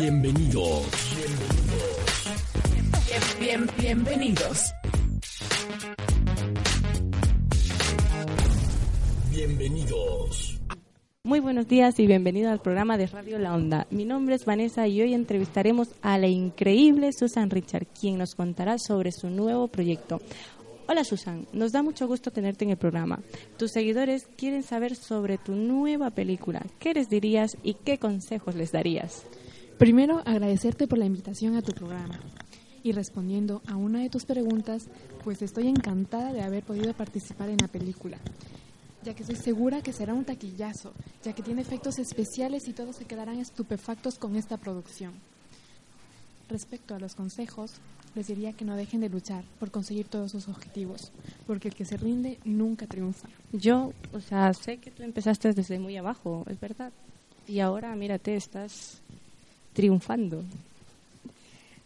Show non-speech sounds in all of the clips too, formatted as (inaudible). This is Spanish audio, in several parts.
Bienvenidos. Bien, bien, bienvenidos. Bienvenidos. Muy buenos días y bienvenido al programa de Radio La Onda. Mi nombre es Vanessa y hoy entrevistaremos a la increíble Susan Richard, quien nos contará sobre su nuevo proyecto. Hola Susan, nos da mucho gusto tenerte en el programa. Tus seguidores quieren saber sobre tu nueva película. ¿Qué les dirías y qué consejos les darías? Primero, agradecerte por la invitación a tu programa. Y respondiendo a una de tus preguntas, pues estoy encantada de haber podido participar en la película, ya que estoy segura que será un taquillazo, ya que tiene efectos especiales y todos se quedarán estupefactos con esta producción. Respecto a los consejos, les diría que no dejen de luchar por conseguir todos sus objetivos, porque el que se rinde nunca triunfa. Yo, o sea, sé que tú empezaste desde muy abajo, es verdad. Y ahora, mírate, estás triunfando.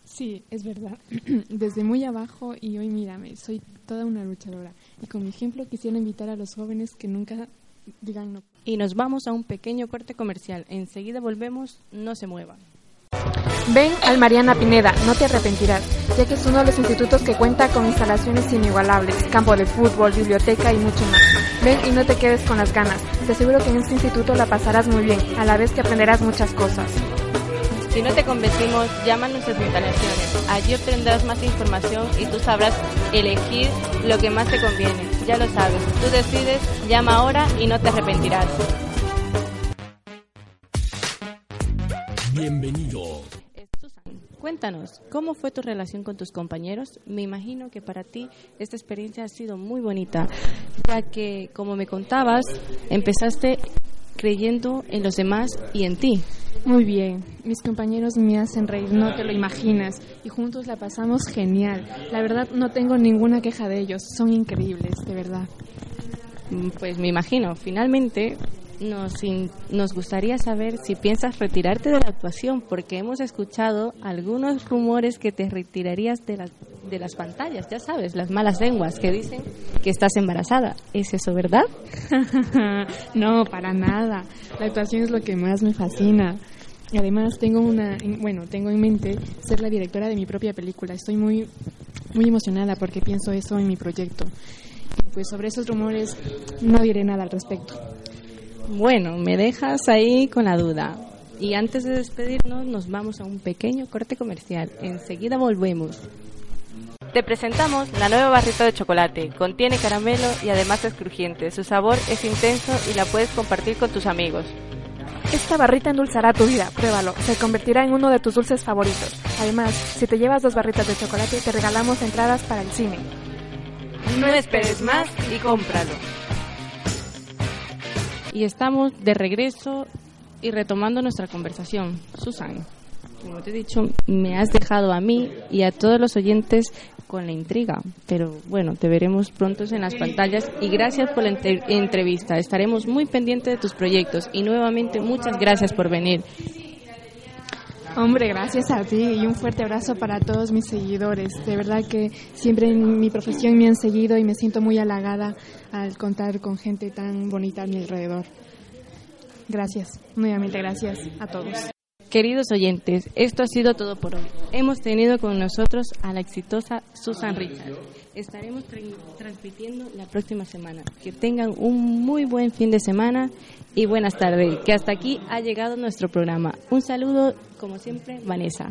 Sí, es verdad. (clears throat) Desde muy abajo y hoy mírame, soy toda una luchadora. Y con mi ejemplo quisiera invitar a los jóvenes que nunca digan no. Y nos vamos a un pequeño corte comercial. Enseguida volvemos, no se muevan. Ven al Mariana Pineda, no te arrepentirás, ya que es uno de los institutos que cuenta con instalaciones inigualables, campo de fútbol, biblioteca y mucho más. Ven y no te quedes con las ganas, te aseguro que en este instituto la pasarás muy bien, a la vez que aprenderás muchas cosas. Si no te convencimos, llama a nuestras instalaciones. Allí obtendrás más información y tú sabrás elegir lo que más te conviene. Ya lo sabes, tú decides, llama ahora y no te arrepentirás. Bienvenidos. Susan, cuéntanos, ¿cómo fue tu relación con tus compañeros? Me imagino que para ti esta experiencia ha sido muy bonita, ya que, como me contabas, empezaste creyendo en los demás y en ti. Muy bien, mis compañeros me hacen reír, no te lo imaginas, y juntos la pasamos genial. La verdad no tengo ninguna queja de ellos, son increíbles, de verdad. Mm, Pues me imagino, finalmente nos, nos gustaría saber si piensas retirarte de la actuación, porque hemos escuchado algunos rumores que te retirarías de, las de las pantallas, ya sabes, las malas lenguas que dicen que estás embarazada. ¿Es eso verdad? (laughs) no, para nada. La actuación es lo que más me fascina. Y Además, tengo una, en- bueno, tengo en mente ser la directora de mi propia película. Estoy muy, muy emocionada porque pienso eso en mi proyecto. Y pues sobre esos rumores no diré nada al respecto. Bueno, me dejas ahí con la duda. Y antes de despedirnos, nos vamos a un pequeño corte comercial. Enseguida volvemos. Te presentamos la nueva barrita de chocolate. Contiene caramelo y además es crujiente. Su sabor es intenso y la puedes compartir con tus amigos. Esta barrita endulzará tu vida, pruébalo, se convertirá en uno de tus dulces favoritos. Además, si te llevas dos barritas de chocolate, te regalamos entradas para el cine. No esperes más y cómpralo. Y estamos de regreso y retomando nuestra conversación. Susan, como te he dicho, me has dejado a mí y a todos los oyentes con la intriga. Pero bueno, te veremos pronto en las pantallas y gracias por la entre- entrevista. Estaremos muy pendientes de tus proyectos y nuevamente muchas gracias por venir. Hombre, gracias a ti y un fuerte abrazo para todos mis seguidores. De verdad que siempre en mi profesión me han seguido y me siento muy halagada al contar con gente tan bonita a mi alrededor. Gracias, nuevamente gracias a todos. Queridos oyentes, esto ha sido todo por hoy. Hemos tenido con nosotros a la exitosa Susan Richard. Estaremos tra- transmitiendo la próxima semana. Que tengan un muy buen fin de semana y buenas tardes. Que hasta aquí ha llegado nuestro programa. Un saludo, como siempre, Vanessa.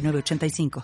906985.